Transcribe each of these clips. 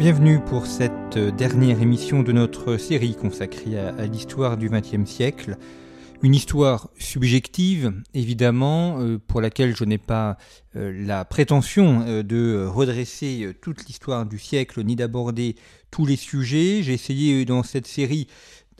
Bienvenue pour cette dernière émission de notre série consacrée à, l'histoire du XXe siècle. Une histoire subjective, évidemment, euh, pour laquelle je n'ai pas euh, la prétention euh, de redresser toute l'histoire du siècle ni d'aborder tous les sujets. J'ai essayé dans cette série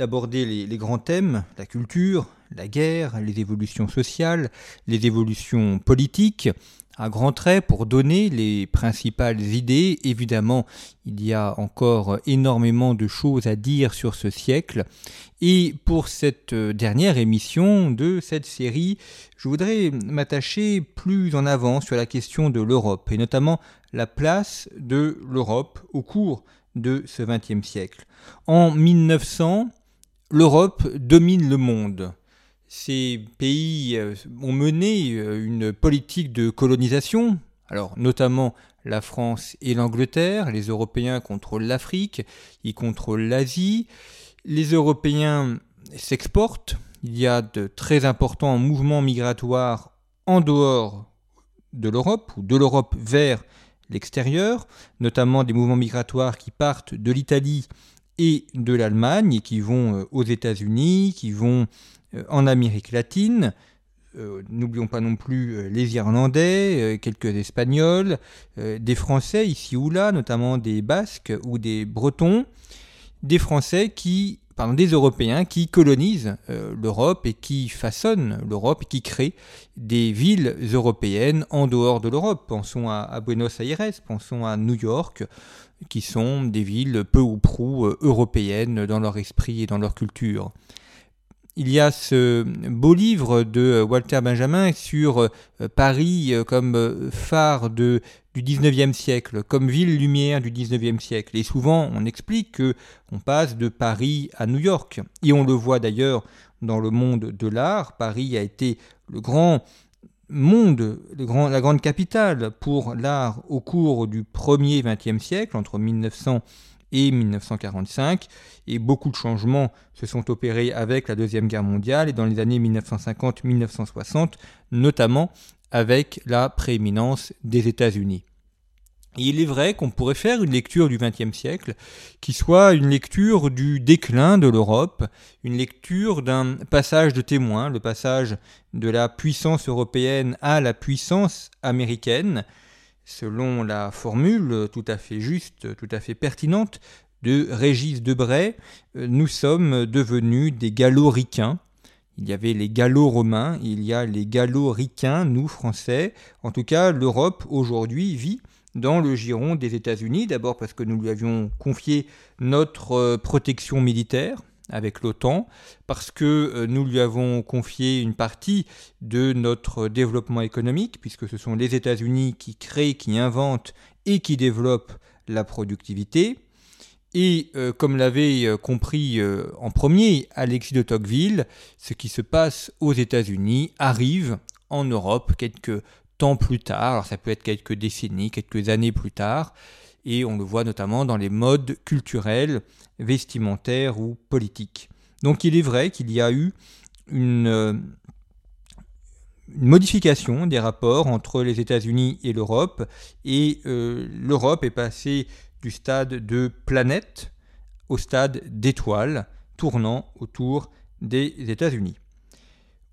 d'aborder les, grands thèmes, la culture, la guerre, les évolutions sociales, les évolutions politiques, à grands traits pour donner les principales idées. Évidemment, il y a encore énormément de choses à dire sur ce siècle. Et pour cette dernière émission de cette série, je voudrais m'attacher plus en avant sur la question de l'Europe, et notamment la place de l'Europe au cours de ce XXe siècle. En 1900, l'Europe domine le monde. Ces pays euh, ont mené euh, une politique de colonisation, alors notamment la France et l'Angleterre, les Européens contrôlent l'Afrique, ils contrôlent l'Asie, les Européens s'exportent, il y a de très importants mouvements migratoires en dehors de l'Europe ou de l'Europe vers l'extérieur, notamment des mouvements migratoires qui partent de l'Italie et de l'Allemagne qui vont euh, aux États-Unis, qui vont euh, en Amérique latine. Euh, n'oublions pas non plus les Irlandais, quelques Espagnols, des Français ici ou là, notamment des Basques ou des Bretons, des Français qui, pardon, des Européens qui colonisent l'Europe et qui façonnent l'Europe qui créent des villes européennes en dehors de l'Europe. Pensons à, Buenos Aires, pensons à New York, qui sont des villes peu ou prou européennes dans leur esprit et dans leur culture il y a ce beau livre de Walter Benjamin sur euh, Paris euh, comme euh, phare du 19e siècle, comme ville-lumière du 19e siècle. Et souvent, on explique que on passe de Paris à New York. Et on le voit d'ailleurs dans le monde de l'art. Paris a été le grand monde, la grande capitale pour l'art au cours du premier 20e siècle, entre 1900 et 1945. Et beaucoup de changements se sont opérés avec la Deuxième Guerre mondiale et dans les années 1950-1960, notamment avec la prééminence des États-Unis. Il est vrai qu'on pourrait faire une lecture du XXe siècle qui soit une lecture du déclin de l'Europe, une lecture d'un passage de témoin, le passage de la puissance européenne à la puissance américaine, selon la formule tout à fait juste, tout à fait pertinente de Régis Debray, euh, nous sommes devenus des gallo-ricains. Il y avait les gallo-romains, il y a les gallo-ricains, nous Français. En tout cas, l'Europe aujourd'hui vit dans le giron des États-Unis, d'abord parce que nous lui avions confié notre euh, protection militaire, avec l'OTAN, parce que euh, nous lui avons confié une partie de notre développement économique, puisque ce sont les États-Unis qui créent, qui inventent et qui développent la productivité. Et euh, comme l'avait euh, compris en premier Alexis de Tocqueville, ce qui se passe aux États-Unis arrive en Europe quelques temps plus tard, alors ça peut être quelques décennies, quelques années plus tard, et on le voit notamment dans les modes culturels, vestimentaires ou politiques. Donc il est vrai qu'il y a eu une, euh, modification des rapports entre les États-Unis et l'Europe, et euh, l'Europe est passée du stade de planète au stade d'étoile, tournant autour des États-Unis.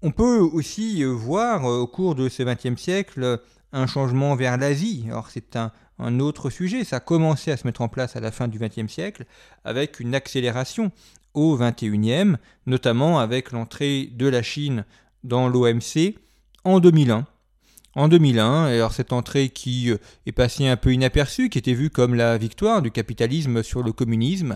On peut aussi voir au cours de ce XXe siècle un changement vers l'Asie. Alors c'est un, autre sujet. Ça a commencé à se mettre en place à la fin du XXe siècle avec une accélération au XXIe, notamment avec l'entrée de la Chine dans l'OMC en 2001. En 2001, alors cette entrée qui euh, est passée un peu inaperçue, qui était vue comme la victoire du capitalisme sur le communisme,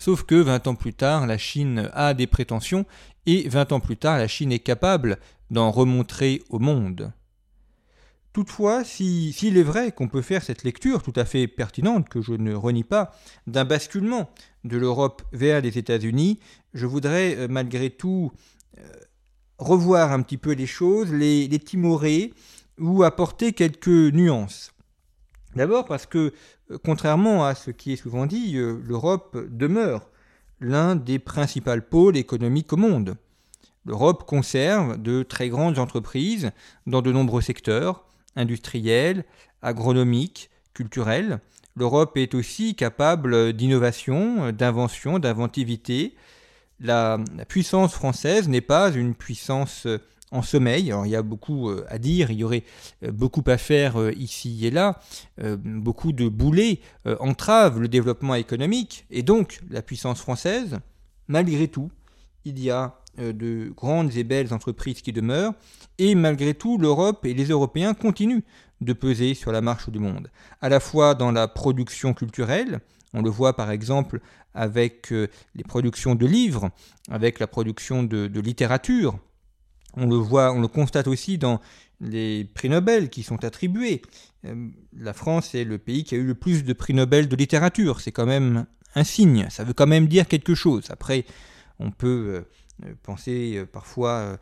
sauf que 20 ans plus tard, la Chine a des prétentions et 20 ans plus tard, la Chine est capable d'en remontrer au monde. Toutefois, s'il est vrai qu'on peut faire cette lecture tout à fait pertinente, que je ne renie pas, d'un basculement de l'Europe vers les États-Unis, je voudrais euh, malgré tout euh, revoir un petit peu les choses, les, timorer ou apporter quelques nuances. D'abord parce que, euh, contrairement à ce qui est souvent dit, l'Europe demeure l'un des principaux pôles économiques au monde. L'Europe conserve de très grandes entreprises dans de nombreux secteurs, industrielle, agronomique, culturelle. L'Europe est aussi capable d'innovation, d'invention, d'inventivité. La, puissance française n'est pas une puissance en sommeil. Alors il y a beaucoup euh, à dire, il y aurait euh, beaucoup à faire ici et là. Beaucoup de boulets entravent le développement économique et donc la puissance française, malgré tout, il y a de grandes et belles entreprises qui demeurent et malgré tout, l'Europe et les Européens continuent de peser sur la marche du monde, à la fois dans la production culturelle, on le voit par exemple avec euh, les productions de livres, avec la production de, littérature, on le voit, on le constate aussi dans les prix Nobel qui sont attribués. Euh, la France est le pays qui a eu le plus de prix Nobel de littérature, c'est quand même un signe, ça veut quand même dire quelque chose. Après, on peut euh, penser euh, parfois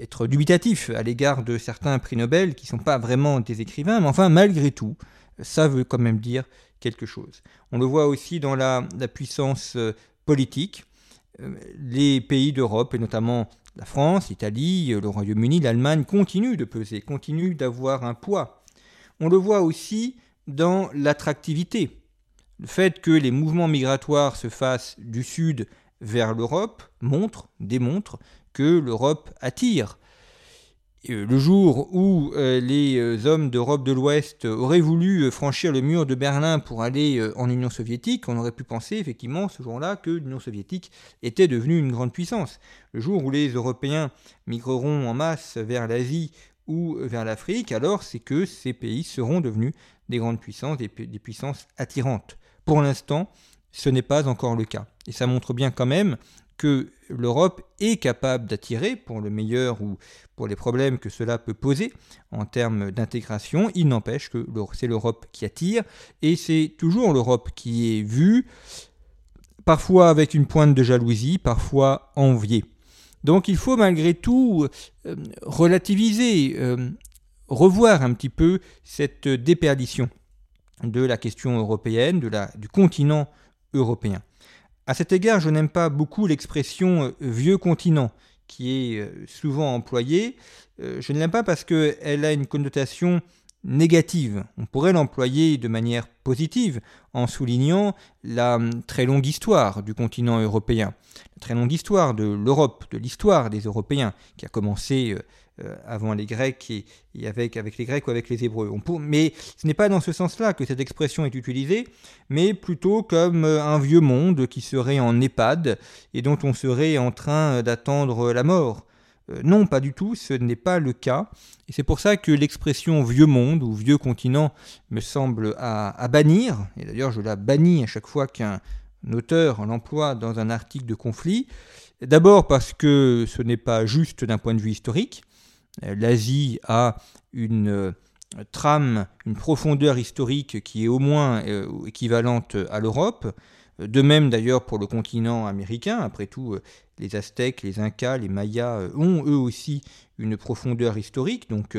être dubitatif à l'égard de certains prix Nobel qui ne sont pas vraiment des écrivains, mais enfin malgré tout, ça veut quand même dire quelque chose. On le voit aussi dans la, puissance politique. Les pays d'Europe, et notamment la France, l'Italie, le Royaume-Uni, l'Allemagne, continuent de peser, continuent d'avoir un poids. On le voit aussi dans l'attractivité. Le fait que les mouvements migratoires se fassent du sud vers l'Europe montre, démontre que l'Europe attire. Euh, le jour où euh, les euh, hommes d'Europe de l'Ouest auraient voulu franchir le mur de Berlin pour aller en Union soviétique, on aurait pu penser effectivement ce jour-là que l'Union soviétique était devenue une grande puissance. Le jour où les Européens migreront en masse vers l'Asie ou vers l'Afrique, alors c'est que ces pays seront devenus des grandes puissances, des puissances attirantes. Pour l'instant, ce n'est pas encore le cas. Et ça montre bien quand même que l'Europe est capable d'attirer, pour le meilleur ou pour les problèmes que cela peut poser en termes d'intégration. Il n'empêche que c'est l'Europe qui attire, et c'est toujours l'Europe qui est vue, parfois avec une pointe de jalousie, parfois enviée. Donc il faut malgré tout euh, relativiser, euh, revoir un petit peu cette déperdition de la question européenne, du continent européen. À cet égard, je n'aime pas beaucoup l'expression euh, vieux continent qui est euh, souvent employée. Euh, je ne l'aime pas parce qu'elle a une connotation négative. On pourrait l'employer de manière positive en soulignant la hum, très longue histoire du continent européen, la très longue histoire de l'Europe, de l'histoire des Européens, qui a commencé avant les Grecs et, avec, les Grecs ou avec les Hébreux. mais ce n'est pas dans ce sens-là que cette expression est utilisée, mais plutôt comme euh, un vieux monde qui serait en EHPAD et dont on serait en train d'attendre la mort. Euh, non, pas du tout, ce n'est pas le cas. Et c'est pour ça que l'expression vieux monde ou vieux continent me semble à, à bannir. Et d'ailleurs, je la bannis à chaque fois qu'un auteur l'emploie dans un article de conflit. D'abord parce que ce n'est pas juste d'un point de vue historique. Euh, L'Asie a une euh, trame, une profondeur historique qui est au moins euh, équivalente à l'Europe. De même d'ailleurs pour le continent américain. Après tout, les Aztèques, les Incas, les Mayas ont eux aussi une profondeur historique. Donc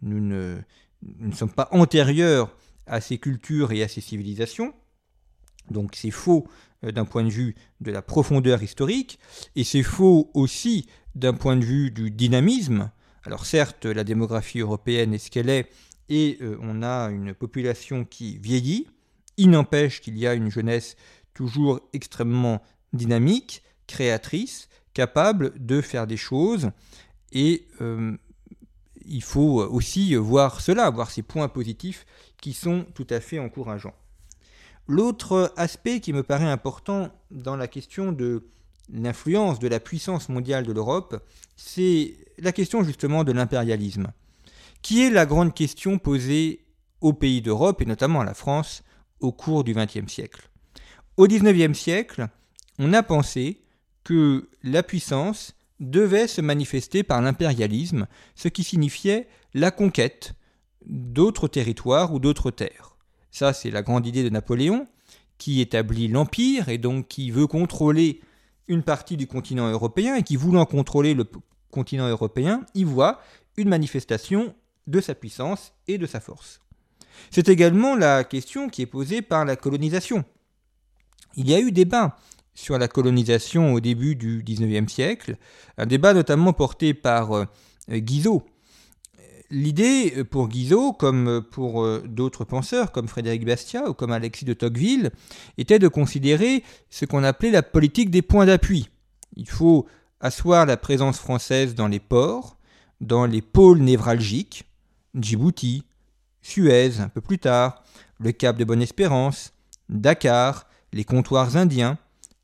nous ne, nous ne sommes pas antérieurs à ces cultures et à ces civilisations. Donc c'est faux d'un point de vue de la profondeur historique, et c'est faux aussi d'un point de vue du dynamisme, alors certes, la démographie européenne est ce qu'elle est, et euh, on a une population qui vieillit. Il n'empêche qu'il y a une jeunesse toujours extrêmement dynamique, créatrice, capable de faire des choses. Et euh, il faut aussi voir cela, voir ces points positifs qui sont tout à fait encourageants. L'autre aspect qui me paraît important dans la question de l'influence de la puissance mondiale de l'Europe, c'est la question justement de l'impérialisme, qui est la grande question posée aux pays d'Europe et notamment à la France au cours du XXe siècle. Au XIXe siècle, on a pensé que la puissance devait se manifester par l'impérialisme, ce qui signifiait la conquête d'autres territoires ou d'autres terres. Ça, c'est la grande idée de Napoléon, qui établit l'empire et donc qui veut contrôler une partie du continent européen et qui, voulant contrôler le continent européen, y voit une manifestation de sa puissance et de sa force. C'est également la question qui est posée par la colonisation. Il y a eu débat sur la colonisation au début du XIXe siècle, un débat notamment porté par euh, Guizot. L'idée euh, pour Guizot, comme pour euh, d'autres penseurs comme Frédéric Bastiat ou comme Alexis de Tocqueville, était de considérer ce qu'on appelait la politique des points d'appui. Il faut asseoir la présence française dans les ports, dans les pôles névralgiques, Djibouti, Suez un peu plus tard, le Cap de Bonne-Espérance, Dakar, les comptoirs indiens,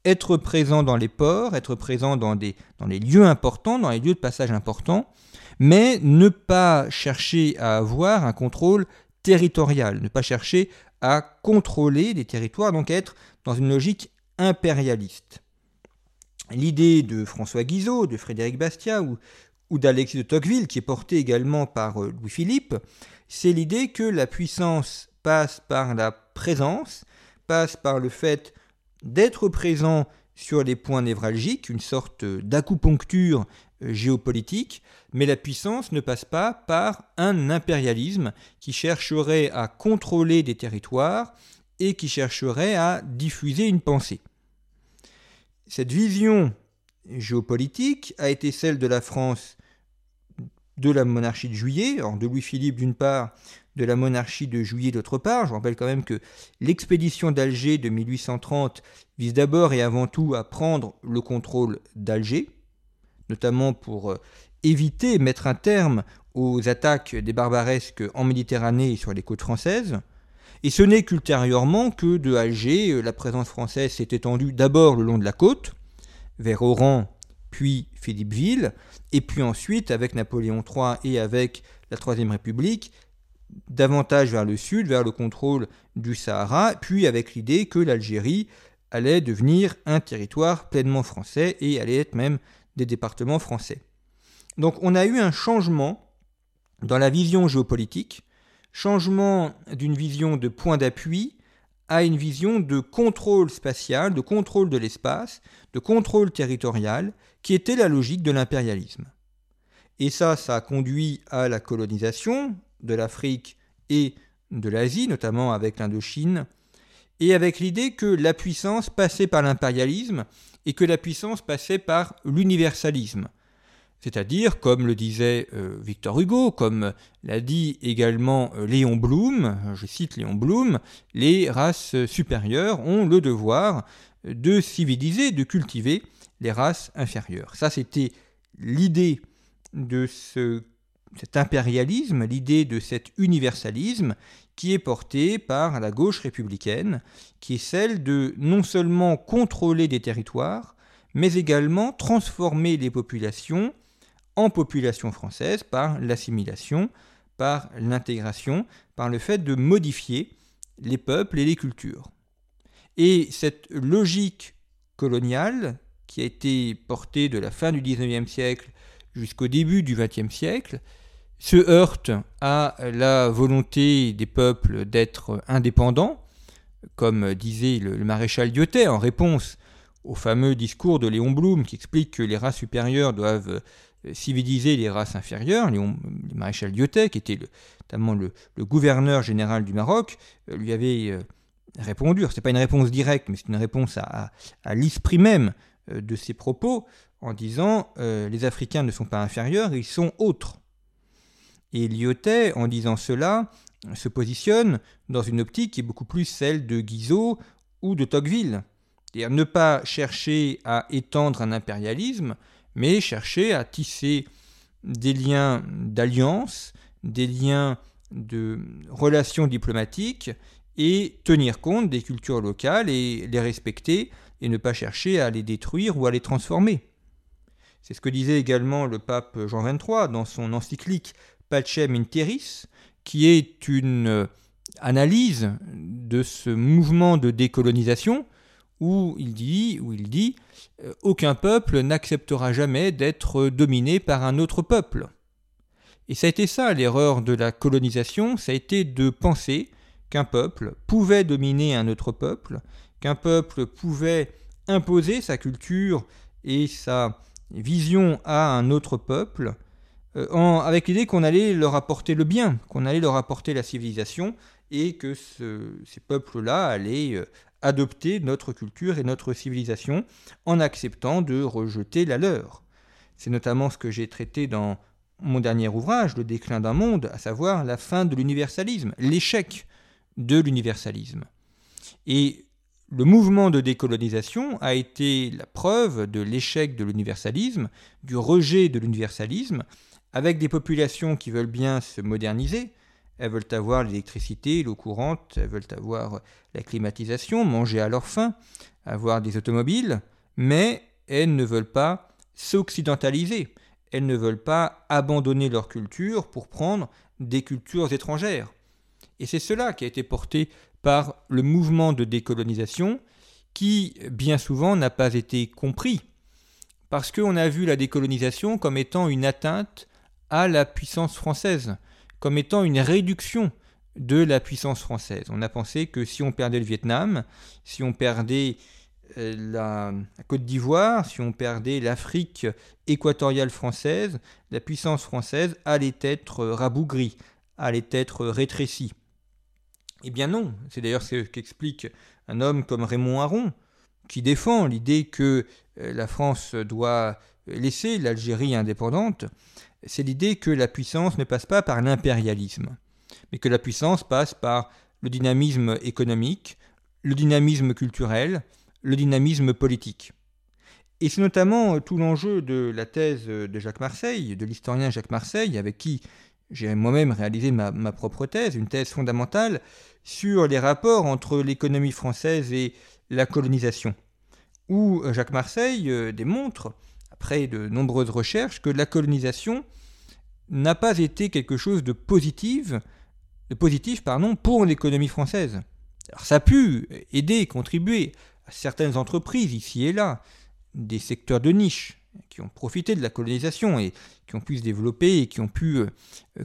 être présent dans les ports, être présent dans les lieux importants, dans les lieux de passage importants, mais ne pas chercher à avoir un contrôle territorial, ne pas chercher à contrôler des territoires, donc être dans une logique impérialiste. L'idée de François Guizot, de Frédéric Bastiat ou, ou d'Alexis de Tocqueville, qui est portée également par euh, Louis-Philippe, c'est l'idée que la puissance passe par la présence, passe par le fait d'être présent sur les points névralgiques, une sorte d'acupuncture géopolitique, mais la puissance ne passe pas par un impérialisme qui chercherait à contrôler des territoires et qui chercherait à diffuser une pensée. Cette vision géopolitique a été celle de la France de la monarchie de Juillet, de Louis-Philippe d'une part, de la monarchie de Juillet d'autre part. Je rappelle quand même que l'expédition d'Alger de 1830 vise d'abord et avant tout à prendre le contrôle d'Alger, notamment pour euh, éviter, mettre un terme aux attaques des barbaresques en Méditerranée et sur les côtes françaises. Et ce n'est qu'ultérieurement que de Alger, euh, la présence française s'est étendue d'abord le long de la côte, vers Oran, puis Philippeville, et puis ensuite, avec Napoléon III et avec la Troisième République, davantage vers le sud, vers le contrôle du Sahara, puis avec l'idée que l'Algérie allait devenir un territoire pleinement français et allait être même des départements français. Donc on a eu un changement dans la vision géopolitique, changement d'une vision de point d'appui à une vision de contrôle spatial, de contrôle de l'espace, de contrôle territorial, qui était la logique de l'impérialisme. Et ça, ça a conduit à la colonisation de l'Afrique et de l'Asie, notamment avec l'Indochine, et avec l'idée que la puissance passait par l'impérialisme et que la puissance passait par l'universalisme. C'est-à-dire, comme le disait euh, Victor Hugo, comme l'a dit également euh, Léon Blum, je cite Léon Blum, les races supérieures ont le devoir de civiliser, de cultiver les races inférieures. Ça, c'était l'idée de ce, cet impérialisme, l'idée de cet universalisme qui est portée par la gauche républicaine, qui est celle de non seulement contrôler des territoires, mais également transformer les populations en population française par l'assimilation, par l'intégration, par le fait de modifier les peuples et les cultures. Et cette logique coloniale, qui a été portée de la fin du XIXe siècle jusqu'au début du XXe siècle, se heurte à la volonté des peuples d'être indépendants, comme disait le, maréchal Diotet en réponse au fameux discours de Léon Blum qui explique que les races supérieures doivent euh, civiliser les races inférieures. Le maréchal Diotet, qui était notamment le, gouverneur général du Maroc, euh, lui avait euh, répondu. Ce n'est pas une réponse directe, mais c'est une réponse à l'esprit même de ses propos en disant les Africains ne sont pas inférieurs, ils sont autres. Et Lyotet, en disant cela, se positionne dans une optique qui est beaucoup plus celle de Guizot ou de Tocqueville. C'est-à-dire ne pas chercher à étendre un impérialisme, mais chercher à tisser des liens d'alliance, des liens de relations diplomatiques et tenir compte des cultures locales et les respecter et ne pas chercher à les détruire ou à les transformer. C'est ce que disait également le pape Jean XXIII dans son encyclique Pacem in Terris, qui est une euh, analyse de ce mouvement de décolonisation où il dit, où il dit euh, aucun peuple n'acceptera jamais d'être dominé par un autre peuple. Et ça a été ça l'erreur de la colonisation, ça a été de penser qu'un peuple pouvait dominer un autre peuple, qu'un peuple pouvait imposer sa culture et sa vision à un autre peuple, euh, avec l'idée qu'on allait leur apporter le bien, qu'on allait leur apporter la civilisation, et que ces peuples-là allaient euh, adopter notre culture et notre civilisation en acceptant de rejeter la leur. C'est notamment ce que j'ai traité dans mon dernier ouvrage, Le déclin d'un monde, à savoir la fin de l'universalisme, l'échec de l'universalisme. Le mouvement de décolonisation a été la preuve de l'échec de l'universalisme, du rejet de l'universalisme, avec des populations qui veulent bien se moderniser, elles veulent avoir l'électricité, l'eau courante, elles veulent avoir la climatisation, manger à leur faim, avoir des automobiles, mais elles ne veulent pas s'occidentaliser. Elles ne veulent pas abandonner leur culture pour prendre des cultures étrangères. Et c'est cela qui a été porté par le mouvement de décolonisation qui, bien souvent, n'a pas été compris. Parce qu'on a vu la décolonisation comme étant une atteinte à la puissance française comme étant une réduction de la puissance française. On a pensé que si on perdait le Vietnam, si on perdait euh, la, Côte d'Ivoire, si on perdait l'Afrique équatoriale française, la puissance française allait être rabougrie, allait être rétrécie. Eh bien non, c'est d'ailleurs ce qu'explique un homme comme Raymond Aron, qui défend l'idée que euh, la France doit laisser l'Algérie indépendante c'est l'idée que la puissance ne passe pas par l'impérialisme, mais que la puissance passe par le dynamisme économique, le dynamisme culturel, le dynamisme politique. Et c'est notamment tout l'enjeu de la thèse de Jacques Marseille, de l'historien Jacques Marseille, avec qui j'ai moi-même réalisé ma, ma, propre thèse, une thèse fondamentale sur les rapports entre l'économie française et la colonisation, où Jacques Marseille euh, démontre après de nombreuses recherches, que la colonisation n'a pas été quelque chose de positif, de positif pardon, pour l'économie française. Ça a pu aider, contribuer à certaines entreprises ici et là, des secteurs de niche qui ont profité de la colonisation et qui ont pu se développer et qui ont pu euh,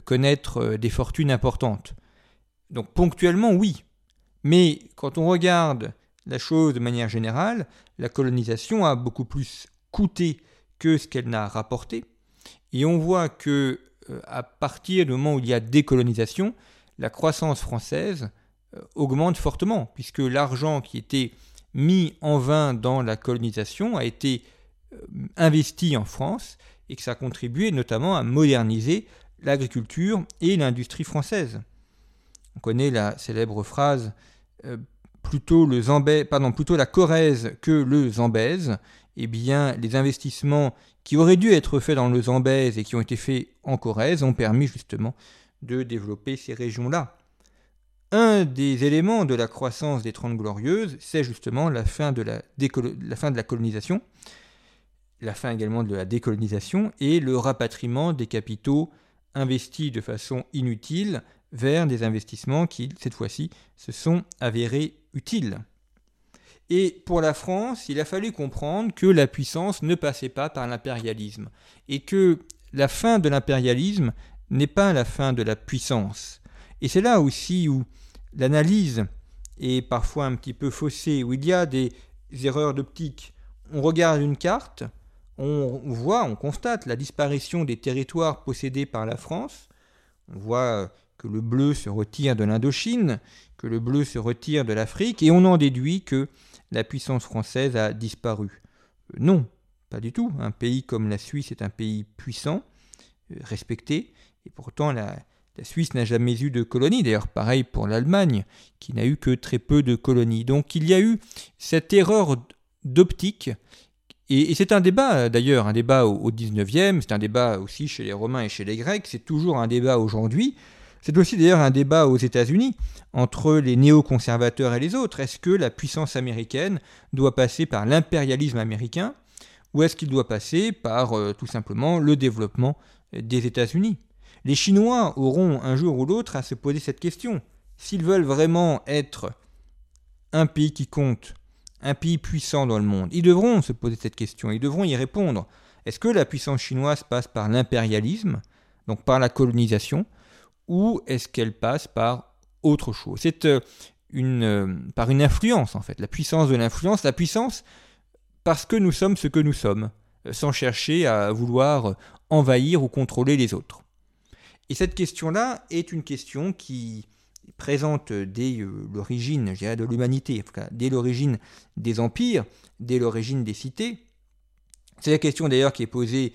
connaître euh, des fortunes importantes. Donc ponctuellement, oui. Mais quand on regarde la chose de manière générale, la colonisation a beaucoup plus coûté que ce qu'elle n'a rapporté. Et on voit que euh, à partir du moment où il y a décolonisation, la croissance française augmente fortement, puisque l'argent qui était mis en vain dans la colonisation a été investi en France et que ça a contribué notamment à moderniser l'agriculture et l'industrie française. On connaît la célèbre phrase plutôt, le pardon, plutôt la Corrèze que le Zambèze eh bien, les investissements qui auraient dû être faits dans le Zambèze et qui ont été faits en Corrèze ont permis justement de développer ces régions-là. Un des éléments de la croissance des Trente Glorieuses, c'est justement la fin, de la fin de la colonisation, la fin également de la décolonisation et le rapatriement des capitaux investis de façon inutile vers des investissements qui, cette fois-ci, se sont avérés utiles. Et pour la France, il a fallu comprendre que la puissance ne passait pas par l'impérialisme et que la fin de l'impérialisme n'est pas la fin de la puissance. Et c'est là aussi où l'analyse est parfois un petit peu faussée, où il y a des erreurs d'optique. On regarde une carte, on voit, on constate la disparition des territoires possédés par la France. On voit que le bleu se retire de l'Indochine, que le bleu se retire de l'Afrique, et on en déduit que la puissance française a disparu. Euh, non, pas du tout. Un pays comme la Suisse est un pays puissant, euh, respecté, et pourtant la, Suisse n'a jamais eu de colonies. D'ailleurs, pareil pour l'Allemagne, qui n'a eu que très peu de colonies. Donc il y a eu cette erreur d'optique. Et, c'est un débat, d'ailleurs, un débat au, au 19e, c'est un débat aussi chez les Romains et chez les Grecs, c'est toujours un débat aujourd'hui. C'est aussi d'ailleurs un débat aux États-Unis entre les néoconservateurs et les autres. Est-ce que la puissance américaine doit passer par l'impérialisme américain ou est-ce qu'il doit passer par euh, tout simplement le développement des États-Unis? Les Chinois auront un jour ou l'autre à se poser cette question. S'ils veulent vraiment être un pays qui compte, un pays puissant dans le monde Ils devront se poser cette question, ils devront y répondre. Est-ce que la puissance chinoise passe par l'impérialisme, donc par la colonisation, ou est-ce qu'elle passe par autre chose? C'est euh, une, euh, par une influence en fait, la puissance de l'influence, la puissance parce que nous sommes ce que nous sommes, euh, sans chercher à vouloir envahir ou contrôler les autres. Et cette question-là est une question qui présente dès l'origine de l'humanité, dès l'origine des empires, dès l'origine des cités. C'est la question d'ailleurs qui est posée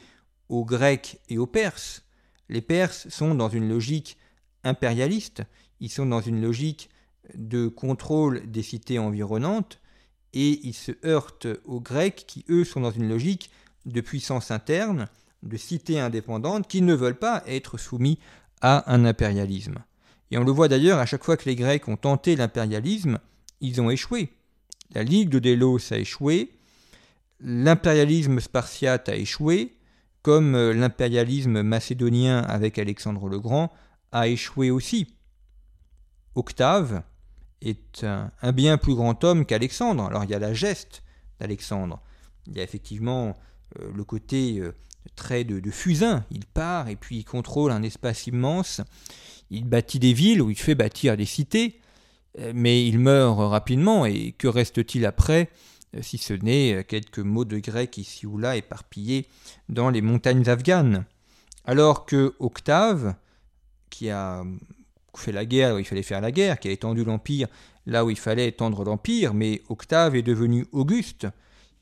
aux Grecs et aux Perses. Les Perses sont dans une logique impérialiste, ils sont dans une logique de contrôle des cités environnantes, et ils se heurtent aux Grecs qui, eux, sont dans une logique de puissance interne, de cités indépendantes, qui ne veulent pas être soumis à un impérialisme. Et on le voit d'ailleurs, à chaque fois que les Grecs ont tenté l'impérialisme, ils ont échoué. La Ligue de Délos a échoué, l'impérialisme spartiate a échoué, comme euh, l'impérialisme macédonien avec Alexandre le Grand a échoué aussi. Octave est un, bien plus grand homme qu'Alexandre. Alors il y a la geste d'Alexandre, il y a effectivement euh, le côté euh, de, de, fusain, il part et puis il contrôle un espace immense, il bâtit des villes où il fait bâtir des cités, mais il meurt rapidement et que reste-t-il après euh, si ce n'est euh, quelques mots de grec ici ou là éparpillés dans les montagnes afghanes? Alors que Octave, qui a fait la guerre où il fallait faire la guerre, qui a étendu l'Empire là où il fallait étendre l'Empire, mais Octave est devenu Auguste,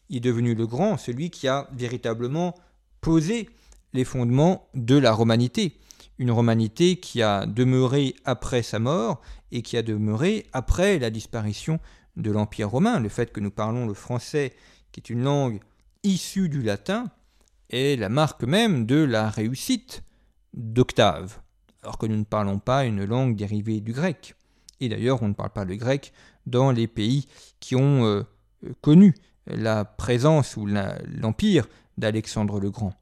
il est devenu le grand, celui qui a véritablement posé les fondements de la romanité. Une romanité qui a demeuré après sa mort et qui a demeuré après la disparition de l'Empire romain, le fait que nous parlons le français, qui est une langue issue du latin, est la marque même de la réussite d'Octave, alors que nous ne parlons pas une langue dérivée du grec. Et d'ailleurs, on ne parle pas le grec dans les pays qui ont euh, connu la présence ou l'empire d'Alexandre le Grand.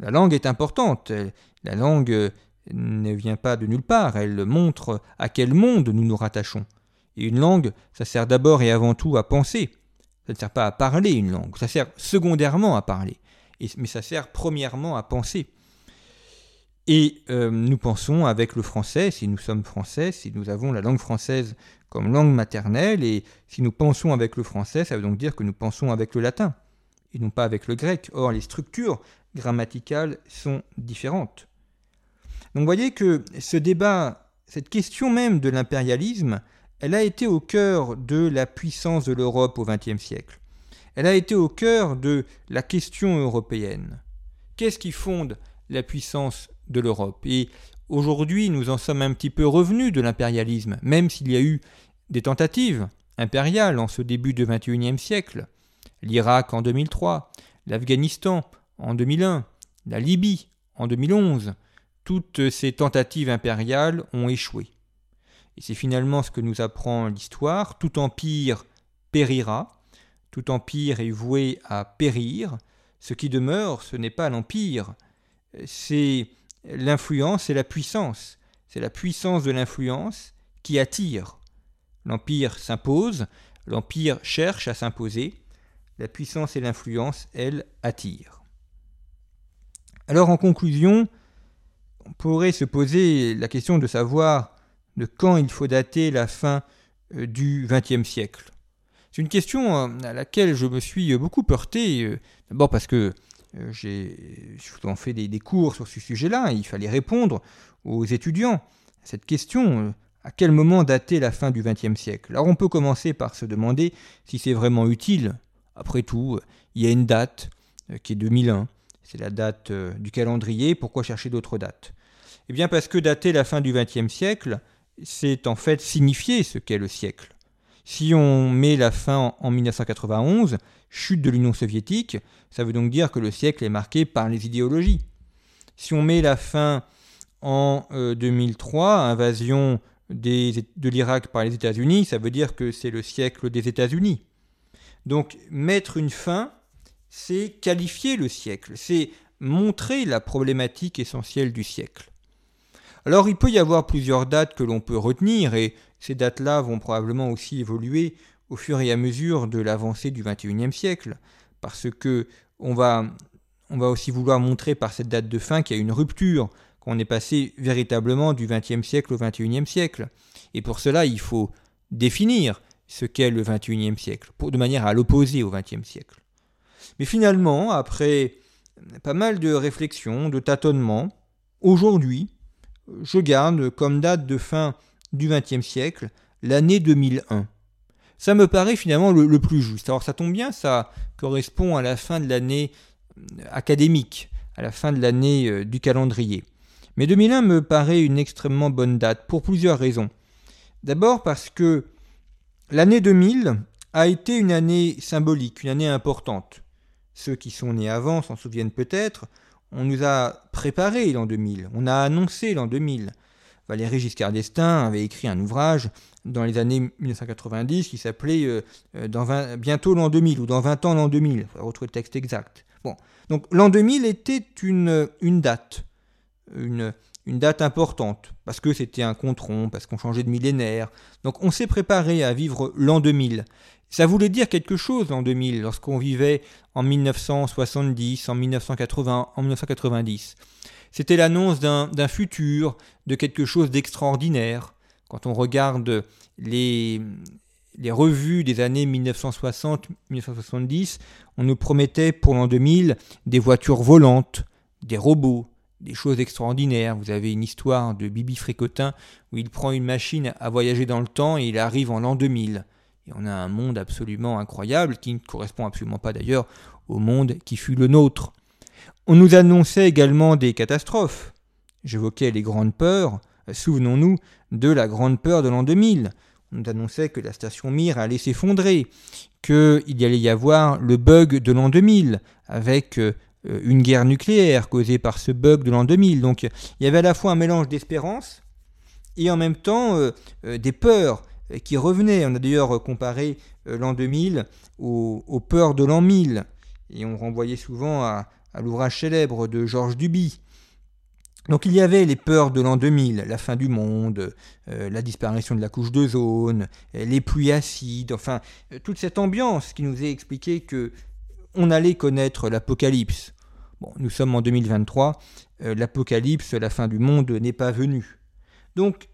La langue est importante, la langue ne vient pas de nulle part, elle montre à quel monde nous nous rattachons. Et une langue, ça sert d'abord et avant tout à penser. Ça ne sert pas à parler une langue, ça sert secondairement à parler. mais ça sert premièrement à penser. Et euh, nous pensons avec le français, si nous sommes français, si nous avons la langue française comme langue maternelle, et si nous pensons avec le français, ça veut donc dire que nous pensons avec le latin, et non pas avec le grec. Or, les structures grammaticales sont différentes. Donc vous voyez que ce débat, cette question même de l'impérialisme, elle a été au cœur de la puissance de l'Europe au XXe siècle. Elle a été au cœur de la question européenne. Qu'est-ce qui fonde la puissance de l'Europe? Et aujourd'hui, nous en sommes un petit peu revenus de l'impérialisme, même s'il y a eu des tentatives impériales en ce début du XXIe siècle. L'Irak en 2003, l'Afghanistan en 2001, la Libye en 2011. Toutes ces tentatives impériales ont échoué. Et c'est finalement ce que nous apprend l'histoire. Tout empire périra, tout empire est voué à périr. Ce qui demeure, ce n'est pas l'empire, c'est l'influence et la puissance. C'est la puissance de l'influence qui attire. L'empire s'impose, l'empire cherche à s'imposer, la puissance et l'influence, elles, attirent. Alors en conclusion, on pourrait se poser la question de savoir de quand il faut dater la fin euh, du XXe siècle. C'est une question euh, à laquelle je me suis beaucoup heurté, euh, d'abord parce que j'ai souvent fait des, cours sur ce sujet-là, il fallait répondre aux étudiants à cette question, à quel moment dater la fin du XXe siècle? Alors on peut commencer par se demander si c'est vraiment utile. Après tout, il y a une date qui est 2001, c'est la date du calendrier, pourquoi chercher d'autres dates? Eh bien parce que dater la fin du XXe siècle, c'est en fait signifier ce qu'est le siècle. Si on met la fin en 1991, chute de l'Union soviétique, ça veut donc dire que le siècle est marqué par les idéologies. Si on met la fin en 2003, euh, invasion de l'Irak par les États-Unis, ça veut dire que c'est le siècle des États-Unis. Donc mettre une fin, c'est qualifier le siècle, c'est montrer la problématique essentielle du siècle. Alors il peut y avoir plusieurs dates que l'on peut retenir et ces dates-là vont probablement aussi évoluer au fur et à mesure de l'avancée du XXIe siècle, parce que on va, aussi vouloir montrer par cette date de fin qu'il y a une rupture, qu'on est passé véritablement du XXe siècle au XXIe siècle. Et pour cela, il faut définir ce qu'est le XXIe siècle, de manière à l'opposer au XXe siècle. Mais finalement, après pas mal de réflexions, de tâtonnements, aujourd'hui, je garde comme date de fin du XXe siècle l'année 2001. Ça me paraît finalement le, plus juste. Alors ça tombe bien, ça correspond à la fin de l'année euh, académique, à la fin de l'année euh, du calendrier. Mais 2001 me paraît une extrêmement bonne date pour plusieurs raisons. D'abord parce que l'année 2000 a été une année symbolique, une année importante. Ceux qui sont nés avant s'en souviennent peut-être. On nous a préparé l'an 2000, on a annoncé l'an 2000. Valéry Giscard d'Estaing avait écrit un ouvrage dans les années 1990 qui s'appelait euh, euh, Bientôt l'an 2000 ou Dans 20 ans l'an 2000. Il retrouver le texte exact. Bon. Donc l'an 2000 était une, une date, une date importante, parce que c'était un contron, parce qu'on changeait de millénaire. Donc on s'est préparé à vivre l'an 2000. Ça voulait dire quelque chose l'an 2000, lorsqu'on vivait en 1970, en 1980, en 1990. C'était l'annonce d'un futur, de quelque chose d'extraordinaire. Quand on regarde les, les revues des années 1960-1970, on nous promettait pour l'an 2000 des voitures volantes, des robots, des choses extraordinaires. Vous avez une histoire de Bibi Fricotin où il prend une machine à voyager dans le temps et il arrive en l'an 2000. Et on a un monde absolument incroyable qui ne correspond absolument pas d'ailleurs au monde qui fut le nôtre. On nous annonçait également des catastrophes. J'évoquais les grandes peurs. Souvenons-nous de la grande peur de l'an 2000. On nous annonçait que la station Mir allait s'effondrer, qu'il allait y avoir le bug de l'an 2000, avec euh, une guerre nucléaire causée par ce bug de l'an 2000. Donc il y avait à la fois un mélange d'espérance et en même temps euh, euh, des peurs qui revenaient. On a d'ailleurs comparé l'an 2000 aux, peurs de l'an 1000. Et on renvoyait souvent à, l'ouvrage célèbre de Georges Duby. Donc il y avait les peurs de l'an 2000, la fin du monde, euh, la disparition de la couche d'ozone, euh, les pluies acides, enfin euh, toute cette ambiance qui nous est expliqué que on allait connaître l'apocalypse. Bon, nous sommes en 2023, l'apocalypse, la fin du monde n'est pas venue. Donc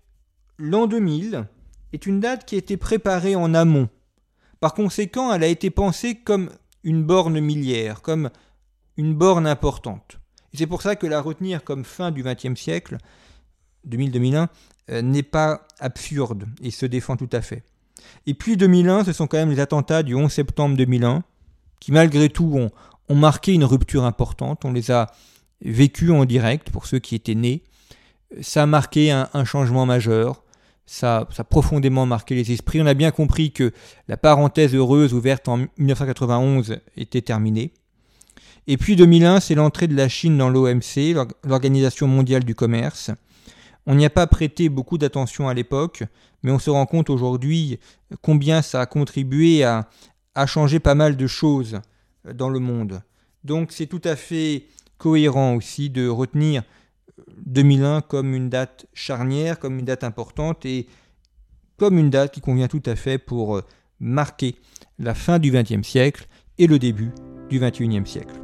l'an 2000 est une date qui a été préparée en amont. Par conséquent, elle a été pensée comme une borne milliaire, comme une borne importante. C'est pour ça que la retenir comme fin du XXe siècle, 2000-2001, euh, n'est pas absurde et se défend tout à fait. Et puis 2001, ce sont quand même les attentats du 11 septembre 2001, qui malgré tout ont, marqué une rupture importante. On les a vécus en direct pour ceux qui étaient nés. Ça a marqué un, changement majeur. Ça, a profondément marqué les esprits. On a bien compris que la parenthèse heureuse ouverte en 1991 était terminée. Et puis 2001, c'est l'entrée de la Chine dans l'OMC, l'Organisation mondiale du commerce. On n'y a pas prêté beaucoup d'attention à l'époque, mais on se rend compte aujourd'hui combien ça a contribué à, à changer pas mal de choses dans le monde. Donc c'est tout à fait cohérent aussi de retenir 2001 comme une date charnière, comme une date importante et comme une date qui convient tout à fait pour marquer la fin du XXe siècle et le début du XXIe siècle.